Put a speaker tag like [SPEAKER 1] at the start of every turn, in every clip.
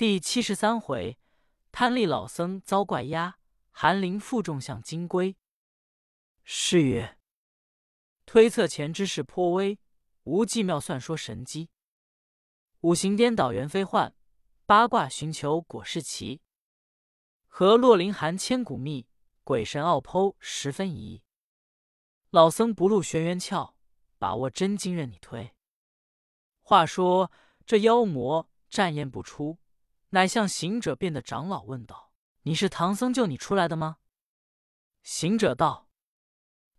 [SPEAKER 1] 第七十三回，贪利老僧遭怪压，寒林负重向金龟。诗曰：推测前之事颇微，无计妙算说神机。五行颠倒元非幻，八卦寻求果是奇。和洛林寒千古秘，鬼神奥剖十分疑。老僧不露玄元窍，把握真经任你推。话说这妖魔战宴不出。乃向行者变的长老问道：“你是唐僧救你出来的吗？”行者道：“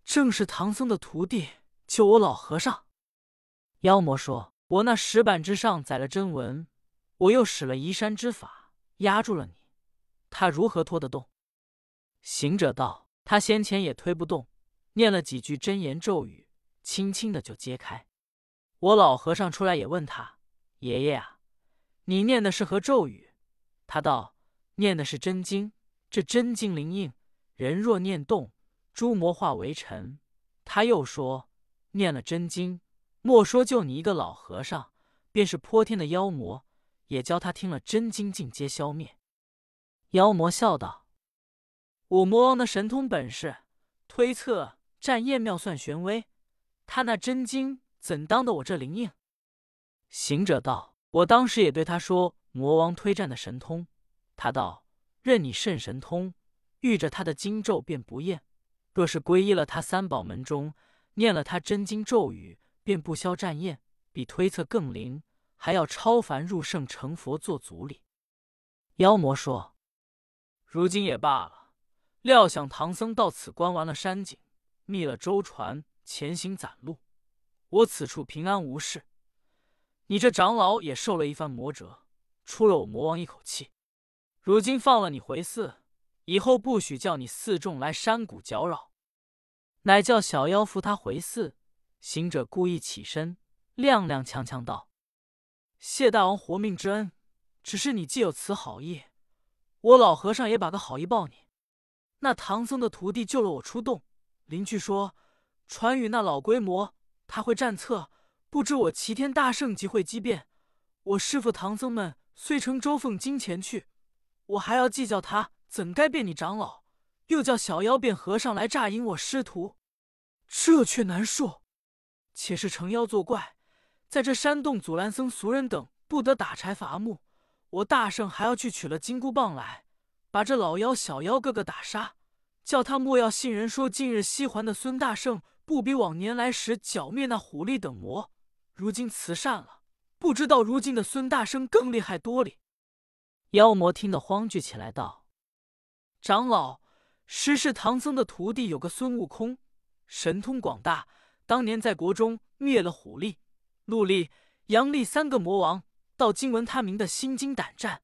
[SPEAKER 1] 正是唐僧的徒弟救我老和尚。”妖魔说：“我那石板之上载了真文，我又使了移山之法压住了你，他如何拖得动？”行者道：“他先前也推不动，念了几句真言咒语，轻轻的就揭开。我老和尚出来也问他：‘爷爷啊。’”你念的是何咒语？他道：“念的是真经。这真经灵应，人若念动，诸魔化为尘。”他又说：“念了真经，莫说就你一个老和尚，便是泼天的妖魔，也教他听了真经，尽皆消灭。”妖魔笑道：“我魔王的神通本事，推测战验妙算玄微，他那真经怎当得我这灵应？”行者道。我当时也对他说：“魔王推战的神通。”他道：“任你甚神通，遇着他的经咒便不厌。若是皈依了他三宝门中，念了他真经咒语，便不消战厌，比推测更灵，还要超凡入圣成佛做祖礼。”妖魔说：“如今也罢了。料想唐僧到此观完了山景，觅了舟船，前行攒路，我此处平安无事。”你这长老也受了一番魔折，出了我魔王一口气。如今放了你回寺，以后不许叫你四众来山谷搅扰。乃叫小妖扶他回寺。行者故意起身，踉踉跄跄道：“谢大王活命之恩，只是你既有此好意，我老和尚也把个好意报你。那唐僧的徒弟救了我出洞，邻居说传与那老龟魔，他会战策。”不知我齐天大圣即会机变，我师傅唐僧们虽乘周凤金前去，我还要计较他怎该变你长老，又叫小妖变和尚来诈引我师徒，这却难说。且是成妖作怪，在这山洞阻拦僧俗人等不得打柴伐木，我大圣还要去取了金箍棒来，把这老妖小妖个个打杀，叫他莫要信人说近日西环的孙大圣不比往年来时剿灭那虎力等魔。如今慈善了，不知道如今的孙大圣更厉害多哩。妖魔听得慌惧起来，道：“长老，实是唐僧的徒弟有个孙悟空，神通广大，当年在国中灭了虎力、陆力、杨力三个魔王，到今闻他名的心惊胆战。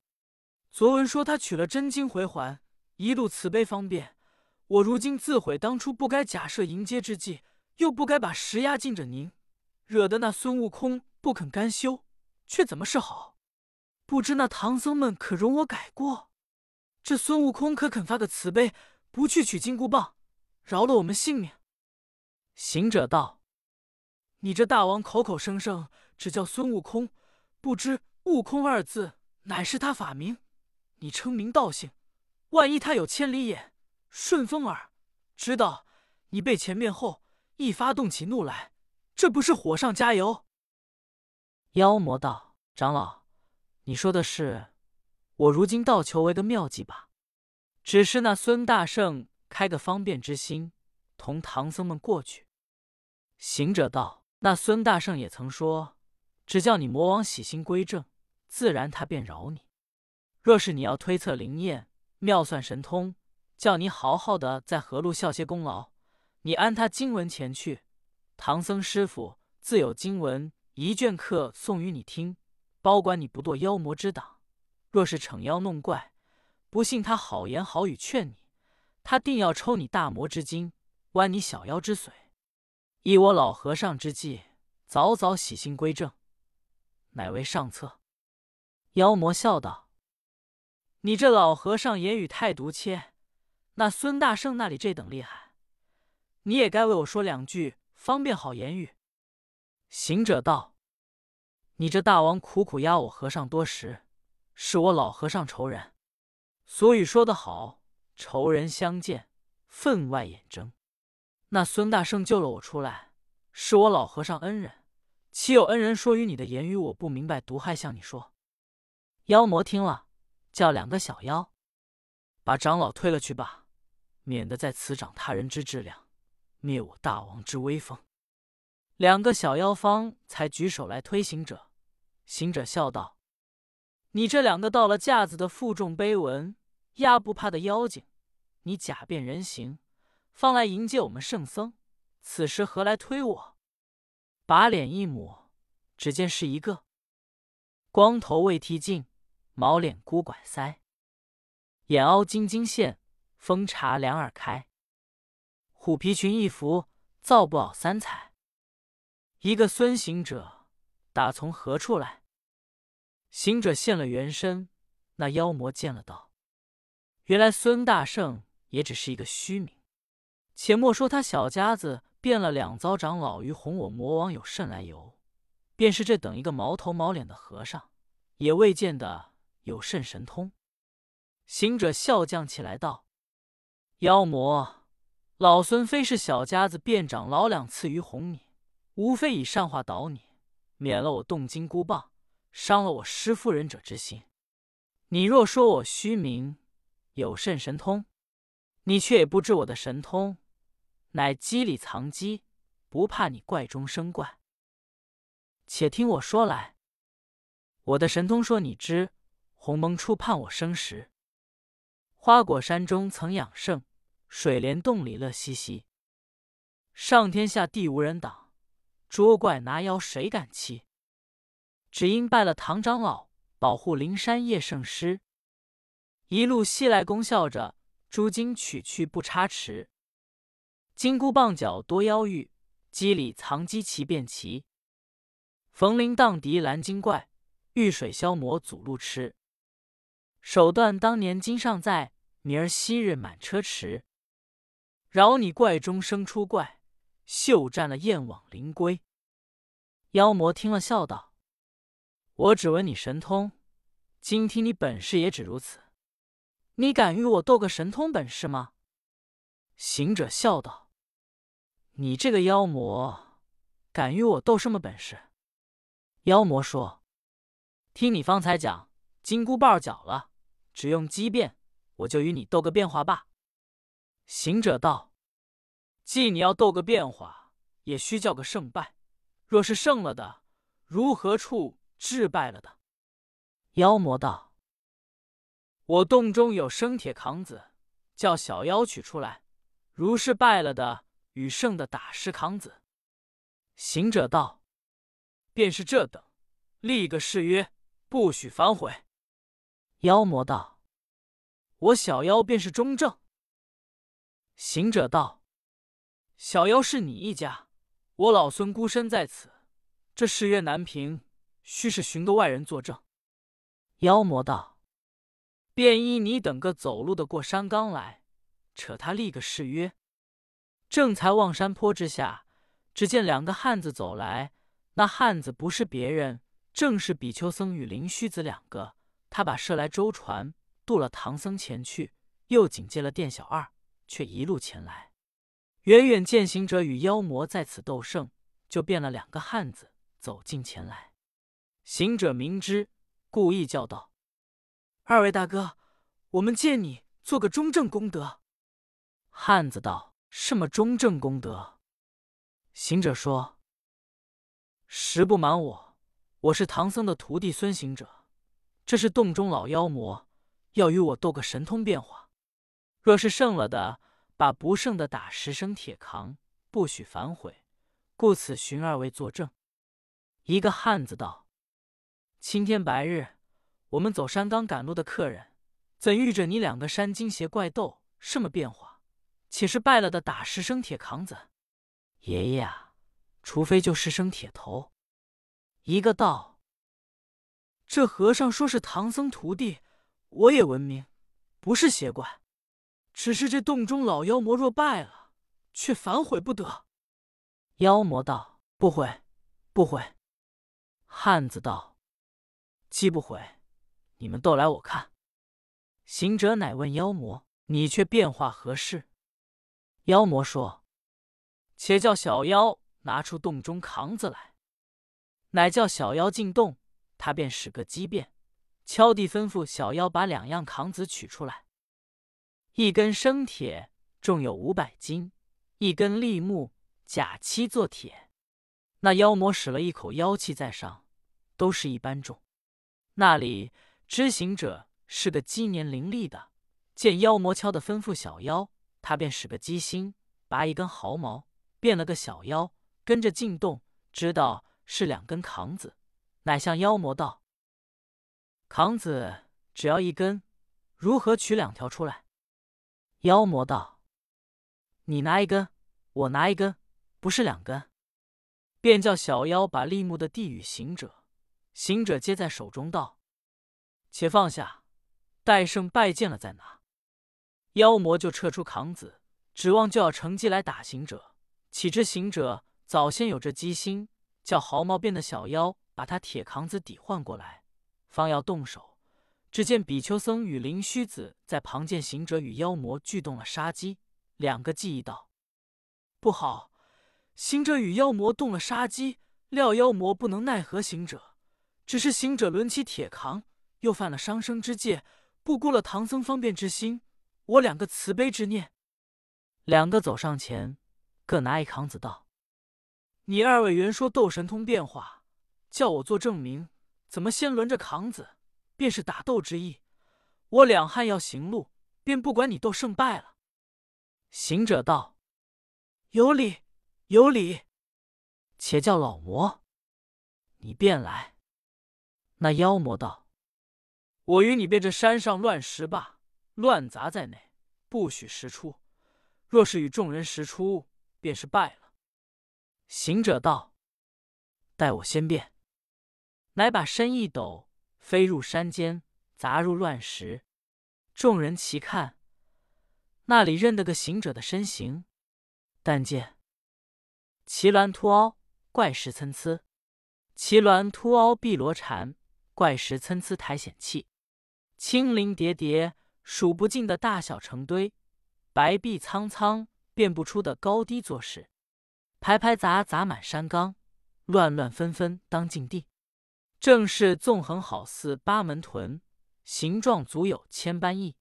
[SPEAKER 1] 昨闻说他取了真经回还，一路慈悲方便。我如今自悔当初不该假设迎接之计，又不该把石压禁着您。”惹得那孙悟空不肯甘休，却怎么是好？不知那唐僧们可容我改过？这孙悟空可肯发个慈悲，不去取金箍棒，饶了我们性命？行者道：“你这大王口口声声只叫孙悟空，不知悟空二字乃是他法名。你称名道姓，万一他有千里眼、顺风耳，知道你被前面后，一发动起怒来。”这不是火上加油。妖魔道：“长老，你说的是，我如今道求为个妙计吧。只是那孙大圣开个方便之心，同唐僧们过去。”行者道：“那孙大圣也曾说，只叫你魔王洗心归正，自然他便饶你。若是你要推测灵验、妙算神通，叫你好好的在河路效些功劳，你安他经文前去。”唐僧师傅自有经文一卷课送与你听，包管你不堕妖魔之党。若是逞妖弄怪，不信他好言好语劝你，他定要抽你大魔之筋，剜你小妖之髓。依我老和尚之计，早早洗心归正，乃为上策。妖魔笑道：“你这老和尚言语太毒切，那孙大圣那里这等厉害，你也该为我说两句。”方便好言语。行者道：“你这大王苦苦压我和尚多时，是我老和尚仇人。所以说得好，仇人相见，分外眼睁。那孙大圣救了我出来，是我老和尚恩人，岂有恩人说与你的言语我不明白，毒害向你说？妖魔听了，叫两个小妖把长老推了去吧，免得在此长他人之质量，灭我大王之威风。两个小妖方才举手来推行者，行者笑道：“你这两个到了架子的负重碑文、压不怕的妖精，你假变人形，方来迎接我们圣僧，此时何来推我？”把脸一抹，只见是一个光头未剃净，毛脸孤拐腮，眼凹晶晶现，风茶两耳开，虎皮裙一服，皂布袄三彩。一个孙行者打从何处来？行者现了原身，那妖魔见了道：“原来孙大圣也只是一个虚名。且莫说他小家子变了两遭长老于哄我魔王有甚来由，便是这等一个毛头毛脸的和尚，也未见得有甚神通。”行者笑将起来道：“妖魔，老孙非是小家子变长老两次于哄你。”无非以善话导你，免了我动金箍棒，伤了我师夫忍者之心。你若说我虚名，有甚神通？你却也不知我的神通，乃机里藏机，不怕你怪中生怪。且听我说来，我的神通说你知。鸿蒙初盼我生时，花果山中曾养圣，水帘洞里乐嘻嘻。上天下地无人挡。捉怪拿妖谁敢欺？只因拜了唐长老，保护灵山叶圣师。一路西来，功笑着诸经取去不差池。金箍棒角多妖玉，机里藏机奇变奇。逢灵荡敌拦精怪，遇水消魔阻路痴。手段当年今尚在，明儿昔日满车迟。饶你怪中生出怪。袖占了燕网灵龟，妖魔听了笑道：“我只闻你神通，今听你本事也只如此。你敢与我斗个神通本事吗？”行者笑道：“你这个妖魔，敢与我斗什么本事？”妖魔说：“听你方才讲，金箍棒缴了，只用机变，我就与你斗个变化罢。”行者道。既你要斗个变化，也须叫个胜败。若是胜了的，如何处置败了的？妖魔道：“我洞中有生铁扛子，叫小妖取出来。如是败了的，与胜的打石扛子。”行者道：“便是这等，立个誓约，不许反悔。”妖魔道：“我小妖便是中正。”行者道。小妖是你一家，我老孙孤身在此，这誓约难平，须是寻个外人作证。妖魔道：“便依你等个走路的过山岗来，扯他立个誓约。”正才望山坡之下，只见两个汉子走来，那汉子不是别人，正是比丘僧与林虚子两个。他把设来舟船渡了唐僧前去，又警戒了店小二，却一路前来。远远见行者与妖魔在此斗胜，就变了两个汉子走近前来。行者明知，故意叫道：“二位大哥，我们借你做个中正功德。”汉子道：“什么中正功德？”行者说：“实不瞒我，我是唐僧的徒弟孙行者。这是洞中老妖魔，要与我斗个神通变化。若是胜了的。”把不胜的打十升铁扛，不许反悔。故此寻二位作证。一个汉子道：“青天白日，我们走山岗赶路的客人，怎遇着你两个山精邪怪斗，什么变化？且是败了的打十升铁扛子。爷爷啊，除非就十升铁头。”一个道：“这和尚说是唐僧徒弟，我也闻名，不是邪怪。”只是这洞中老妖魔若败了，却反悔不得。妖魔道：“不悔，不悔。”汉子道：“既不悔，你们都来我看。”行者乃问妖魔：“你却变化何事？”妖魔说：“且叫小妖拿出洞中扛子来。”乃叫小妖进洞，他便使个机变，敲地吩咐小妖把两样扛子取出来。一根生铁重有五百斤，一根立木甲漆做铁。那妖魔使了一口妖气在上，都是一般重。那里知行者是个机年伶俐的，见妖魔敲的吩咐小妖，他便使个机心，拔一根毫毛，变了个小妖，跟着进洞，知道是两根扛子，乃向妖魔道：“扛子只要一根，如何取两条出来？”妖魔道：“你拿一根，我拿一根，不是两根。”便叫小妖把立木的递与行者，行者接在手中道：“且放下，待圣拜见了再拿。”妖魔就撤出扛子，指望就要乘机来打行者。岂知行者早先有这机心，叫毫毛变的小妖把他铁扛子抵换过来，方要动手。只见比丘僧与灵虚子在旁见行者与妖魔俱动了杀机，两个计议道：“不好！行者与妖魔动了杀机，料妖魔不能奈何行者，只是行者抡起铁扛，又犯了伤生之戒，不顾了唐僧方便之心。我两个慈悲之念，两个走上前，各拿一扛子道：‘你二位原说斗神通变化，叫我做证明，怎么先轮着扛子？’”便是打斗之意，我两汉要行路，便不管你斗胜败了。行者道：“有理，有理。且叫老魔，你便来。”那妖魔道：“我与你便这山上乱石罢，乱砸在内，不许石出。若是与众人石出，便是败了。”行者道：“待我先变。”乃把身一抖。飞入山间，砸入乱石。众人齐看，那里认得个行者的身形。但见奇峦突凹，怪石参差；奇峦突凹碧罗缠，怪石参差苔藓气。青林叠叠，数不尽的大小成堆；白壁苍苍，辨不出的高低作势。排排杂杂满山冈，乱乱纷纷当禁地。正是纵横好似八门屯，形状足有千般异。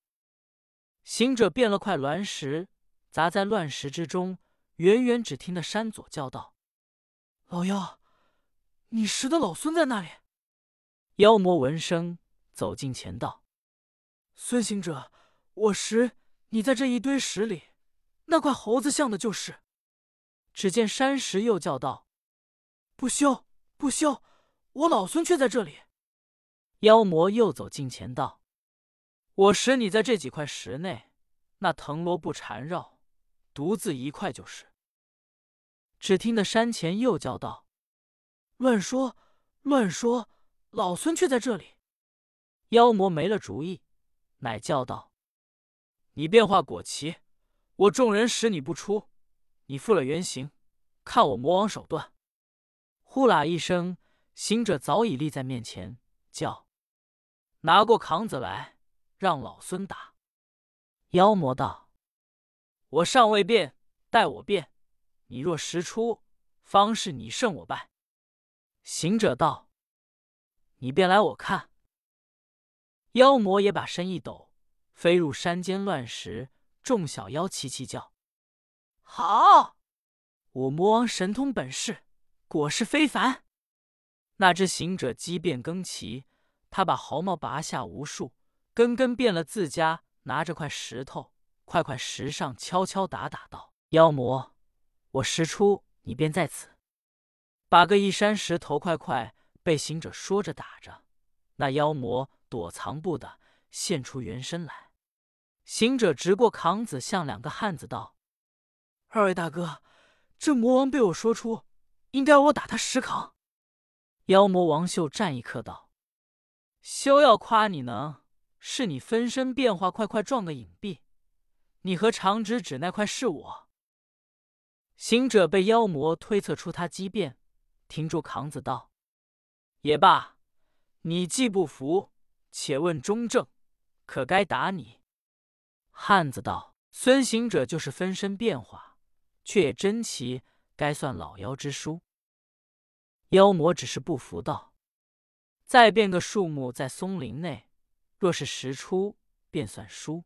[SPEAKER 1] 行者变了块乱石，砸在乱石之中。远远只听得山左叫道：“老妖，你识的老孙在那里？”妖魔闻声走近前道：“孙行者，我识你在这一堆石里，那块猴子像的就是。”只见山石又叫道：“不休，不休！”我老孙却在这里。妖魔又走近前道：“我使你在这几块石内，那藤萝不缠绕，独自一块就是。”只听得山前又叫道：“乱说，乱说！老孙却在这里。”妖魔没了主意，乃叫道：“你变化果奇，我众人使你不出，你复了原形，看我魔王手段！”呼啦一声。行者早已立在面前，叫：“拿过扛子来，让老孙打。”妖魔道：“我尚未变，待我变。你若识出，方是你胜我败。”行者道：“你便来我看。”妖魔也把身一抖，飞入山间乱石。众小妖齐齐叫：“好！我魔王神通本事，果是非凡。”那只行者机变更奇，他把毫毛拔下无数，根根变了自家，拿着块石头，块块石上敲敲打打道：“妖魔，我石出你便在此。”把个一山石头块块被行者说着打着，那妖魔躲藏不得，现出原身来。行者直过扛子，向两个汉子道：“二位大哥，这魔王被我说出，应该我打他十扛。”妖魔王秀战一刻道：“休要夸你能，是你分身变化，快快撞个隐蔽。你和长指指那块是我。”行者被妖魔推测出他机变，停住扛子道：“也罢，你既不服，且问中正，可该打你？”汉子道：“孙行者就是分身变化，却也真奇，该算老妖之书。”妖魔只是不服道：“再变个树木在松林内，若是实出，便算输。”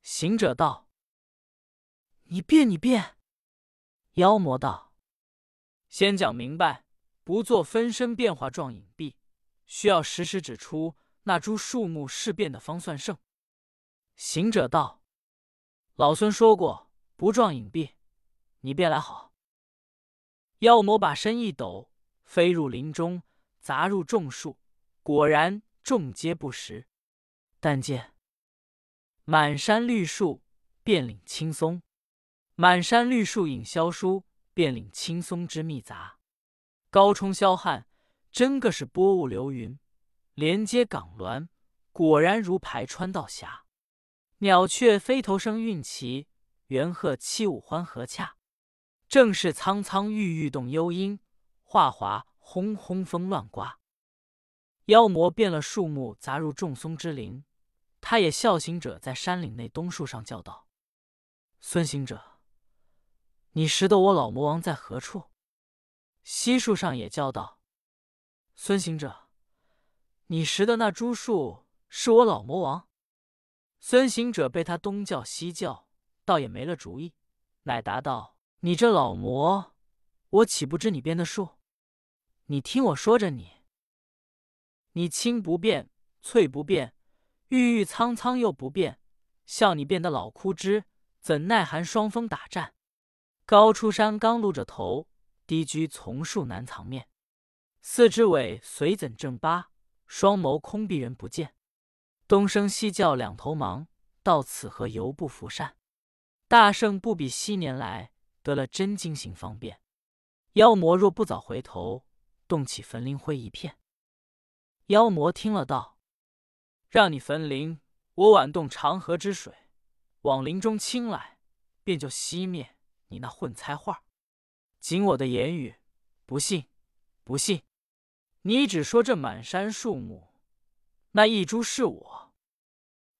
[SPEAKER 1] 行者道：“你变，你变。”妖魔道：“先讲明白，不做分身变化状隐蔽，需要时时指出那株树木是变的方算胜。”行者道：“老孙说过，不撞隐蔽，你便来好。”妖魔把身一抖。飞入林中，砸入众树，果然众皆不识。但见满山绿树，遍领青松；满山绿树引萧疏，遍领青松之密杂。高冲霄汉，真个是波雾流云，连接港峦，果然如排川道峡。鸟雀飞头声韵奇，猿鹤七舞欢和洽。正是苍苍郁郁动幽音。华华轰轰风乱刮，妖魔变了树木砸入众松之林。他也笑行者在山岭内东树上叫道：“孙行者，你识得我老魔王在何处？”西树上也叫道：“孙行者，你识得那株树是我老魔王？”孙行者被他东叫西叫，倒也没了主意，乃答道：“你这老魔，我岂不知你变的树？”你听我说着，你，你青不变，翠不变，郁郁苍苍又不变，笑你变得老枯枝，怎耐寒霜风打战？高出山刚露着头，低居丛树难藏面。四只尾随怎正八，双眸空闭人不见。东升西叫两头忙，到此何犹不服善。大圣不比昔年来，得了真经行方便。妖魔若不早回头。动起焚灵灰一片，妖魔听了道：“让你焚灵，我挽动长河之水，往林中倾来，便就熄灭你那混猜话。仅我的言语，不信，不信。你只说这满山树木，那一株是我。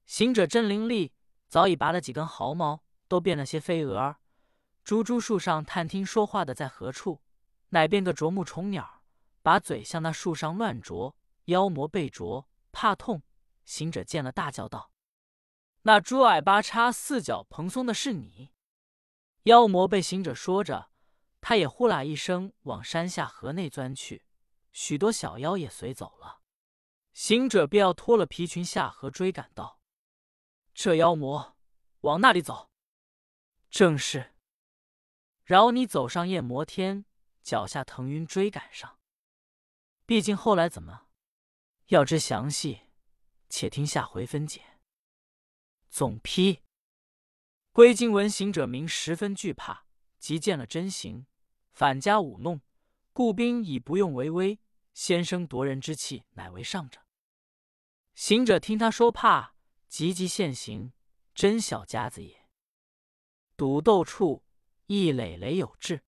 [SPEAKER 1] 行者真灵力，早已拔了几根毫毛，都变了些飞蛾儿。株株树上探听说话的在何处？乃变个啄木虫鸟。”把嘴向那树上乱啄，妖魔被啄，怕痛。行者见了，大叫道：“那猪矮八叉、四脚蓬松的是你！”妖魔被行者说着，他也呼啦一声往山下河内钻去，许多小妖也随走了。行者便要脱了皮裙下河追赶道：“这妖魔往那里走？”正是，饶你走上夜摩天，脚下腾云追赶上。毕竟后来怎么？要知详细，且听下回分解。总批：归经闻行者名十分惧怕，即见了真形，反加舞弄，故兵以不用为威，先生夺人之气，乃为上者。行者听他说怕，急急现形，真小家子也。赌斗处，一垒垒有志。